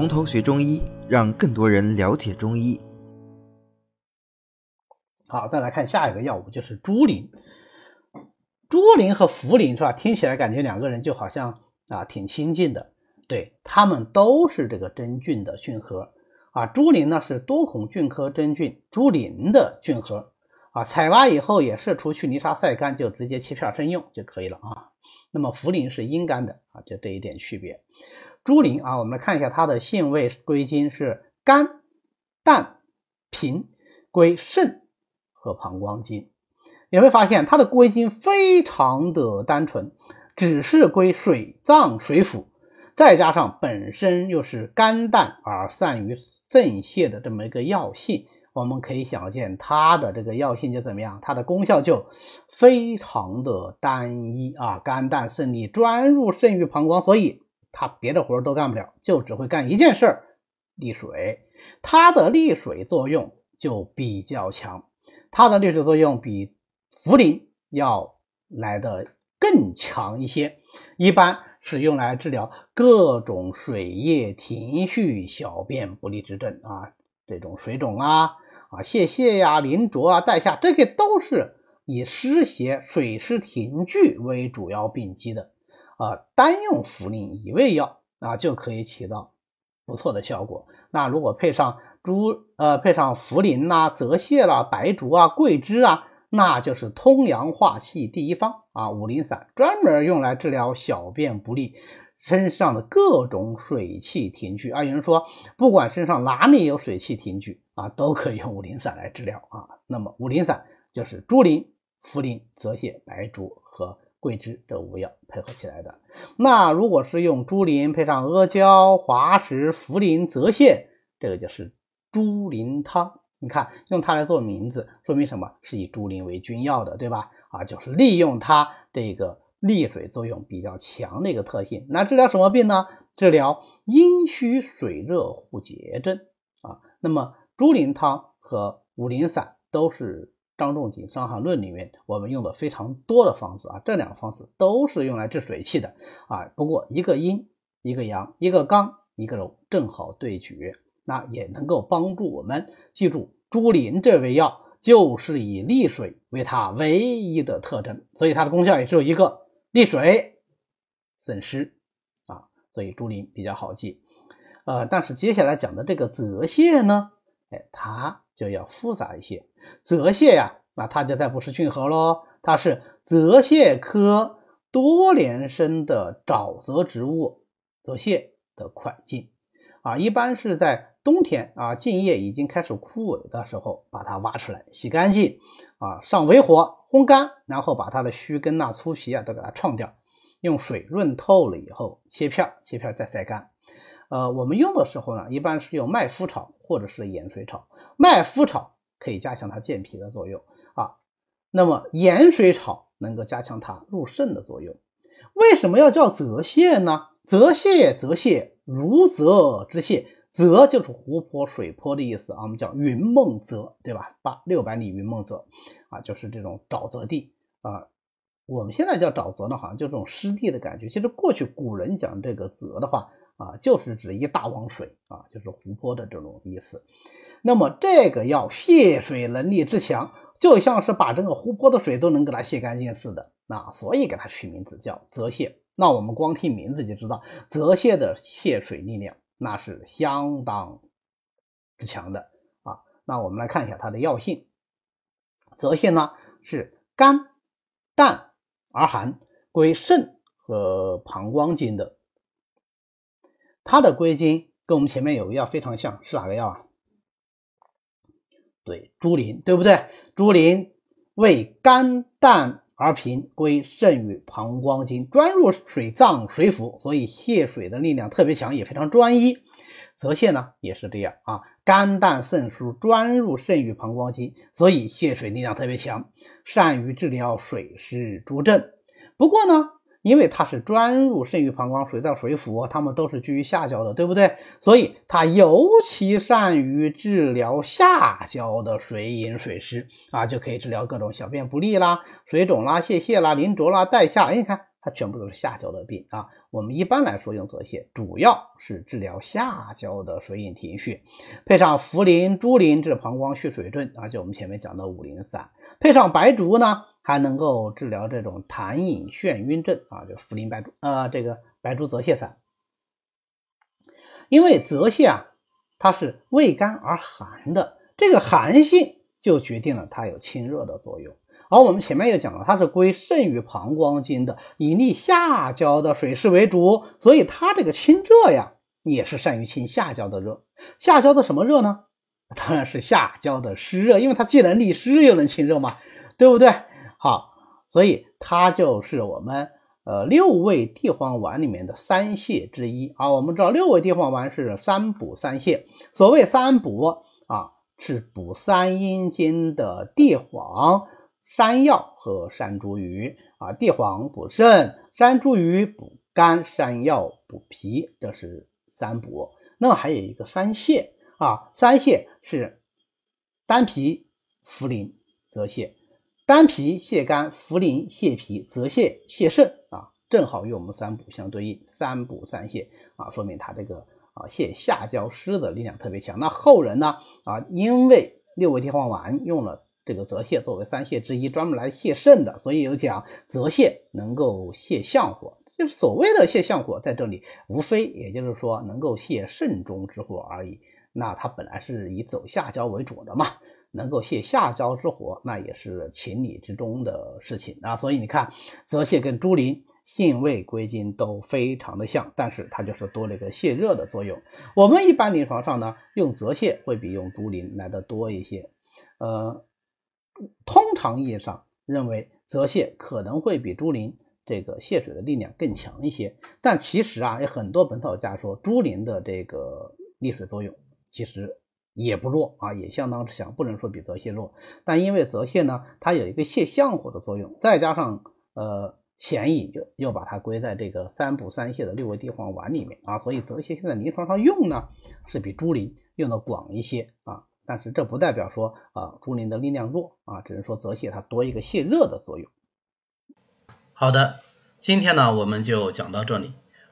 从头学中医，让更多人了解中医。好，再来看下一个药物，就是猪苓。猪苓和茯苓是吧？听起来感觉两个人就好像啊挺亲近的。对，它们都是这个真菌的菌核啊。猪苓呢是多孔菌科真菌猪苓的菌核啊。采挖以后也是除去泥沙晒干，就直接切片生用就可以了啊。那么茯苓是阴干的啊，就这一点区别。猪苓啊，我们来看一下它的性味归经是肝、胆、脾，归肾和膀胱经。你会发现它的归经非常的单纯，只是归水脏水腑，再加上本身又是肝胆而善于正泄的这么一个药性，我们可以想见它的这个药性就怎么样，它的功效就非常的单一啊，肝胆肾利专入肾与膀胱，所以。它别的活都干不了，就只会干一件事儿，利水。它的利水作用就比较强，它的利水作用比茯苓要来的更强一些。一般是用来治疗各种水液停蓄、小便不利之症啊，这种水肿啊、啊泄泻呀、淋浊啊、带下，这个都是以湿邪、水湿停聚为主要病机的。啊，单用茯苓一味药啊，就可以起到不错的效果。那如果配上猪呃，配上茯苓呐、泽泻啦、白术啊、桂枝啊，那就是通阳化气第一方啊。五苓散专门用来治疗小便不利、身上的各种水气停聚啊。有人说，不管身上哪里有水气停聚啊，都可以用五苓散来治疗啊。那么五苓散就是猪苓、茯苓、泽泻、白术和。桂枝这五药配合起来的，那如果是用猪苓配上阿胶、滑石、茯苓、泽泻，这个就是猪苓汤。你看，用它来做名字，说明什么？是以猪苓为君药的，对吧？啊，就是利用它这个利水作用比较强的一个特性。那治疗什么病呢？治疗阴虚水热互结症啊。那么猪苓汤和五苓散都是。张仲景《伤寒论》里面我们用的非常多的方子啊，这两个方子都是用来治水气的啊。不过一个阴，一个阳，一个刚，一个柔，正好对决，那也能够帮助我们记住朱苓这味药就是以利水为它唯一的特征，所以它的功效也只有一个：利水、渗湿啊。所以朱苓比较好记。呃，但是接下来讲的这个泽泻呢，哎，它就要复杂一些。泽泻呀，那它就再不是菌核喽，它是泽泻科多年生的沼泽植物泽泻的块茎啊，一般是在冬天啊，茎叶已经开始枯萎的时候，把它挖出来，洗干净啊，上微火烘干，然后把它的须根呐、粗皮啊都给它创掉，用水润透了以后，切片，切片再晒干。呃，我们用的时候呢，一般是用麦麸炒或者是盐水炒，麦麸炒。可以加强它健脾的作用啊，那么盐水炒能够加强它入肾的作用。为什么要叫泽泻呢？泽泻，泽泻，如泽之泻。泽就是湖泊、水泊的意思啊，我们叫云梦泽，对吧？八六百里云梦泽啊，就是这种沼泽地啊。我们现在叫沼泽呢，好像就这种湿地的感觉。其实过去古人讲这个泽的话啊，就是指一大汪水啊，就是湖泊的这种意思。那么这个药泄水能力之强，就像是把整个湖泊的水都能给它泄干净似的，那所以给它取名字叫泽泻。那我们光听名字就知道，泽泻的泄水力量那是相当之强的啊。那我们来看一下它的药性，泽泻呢是肝、胆而寒，归肾和膀胱经的。它的归经跟我们前面有个药非常像，是哪个药啊？对，猪苓对不对？猪苓为肝胆而平，归肾与膀胱经，专入水脏水府，所以泄水的力量特别强，也非常专一。泽泻呢也是这样啊，肝胆肾疏，专入肾与膀胱经，所以泄水力量特别强，善于治疗水湿诸症。不过呢。因为它是专入肾与膀胱、水脏水府，它们都是居于下焦的，对不对？所以它尤其善于治疗下焦的水饮水湿啊，就可以治疗各种小便不利啦、水肿啦、泄泻啦、淋浊啦、带下。你看它全部都是下焦的病啊。我们一般来说用泽泻，主要是治疗下焦的水饮停血，配上茯苓、猪苓治膀胱蓄水症，啊，就我们前面讲的五苓散，配上白术呢，还能够治疗这种痰饮眩晕症啊，就茯苓白术啊，这个白术泽泻散。因为泽泻啊，它是味甘而寒的，这个寒性就决定了它有清热的作用。而我们前面也讲了，它是归肾与膀胱经的，以利下焦的水湿为主，所以它这个清热呀，也是善于清下焦的热。下焦的什么热呢？当然是下焦的湿热，因为它既能利湿又能清热嘛，对不对？好，所以它就是我们。呃，六味地黄丸里面的三泻之一啊，我们知道六味地黄丸是三补三泻。所谓三补啊，是补三阴经的地黄、山药和山茱萸啊。地黄补肾，山茱萸补肝，山药补脾，这是三补。那么还有一个三泻啊，三泻是丹皮、茯苓、泽泻。丹皮泻肝，茯苓泻脾，泽泻泻肾啊，正好与我们三补相对应，三补三泻啊，说明它这个啊泻下焦湿的力量特别强。那后人呢啊，因为六味地黄丸用了这个泽泻作为三泻之一，专门来泻肾的，所以有讲泽泻能够泻相火，就是所谓的泻相火，在这里无非也就是说能够泻肾中之火而已。那它本来是以走下焦为主的嘛。能够泻下焦之火，那也是情理之中的事情啊。所以你看，泽泻跟猪苓性味归经都非常的像，但是它就是多了一个泻热的作用。我们一般临床上呢，用泽泻会比用猪苓来的多一些。呃，通常意义上认为泽泻可能会比猪苓这个泻水的力量更强一些，但其实啊，有很多本草家说猪苓的这个利水作用其实。也不弱啊，也相当之强，不能说比泽泻弱。但因为泽泻呢，它有一个泻相火的作用，再加上呃前乙又又把它归在这个三补三泻的六味地黄丸里面啊，所以泽泻现在临床上用呢是比猪苓用的广一些啊。但是这不代表说啊猪苓的力量弱啊，只是说泽泻它多一个泻热的作用。好的，今天呢我们就讲到这里。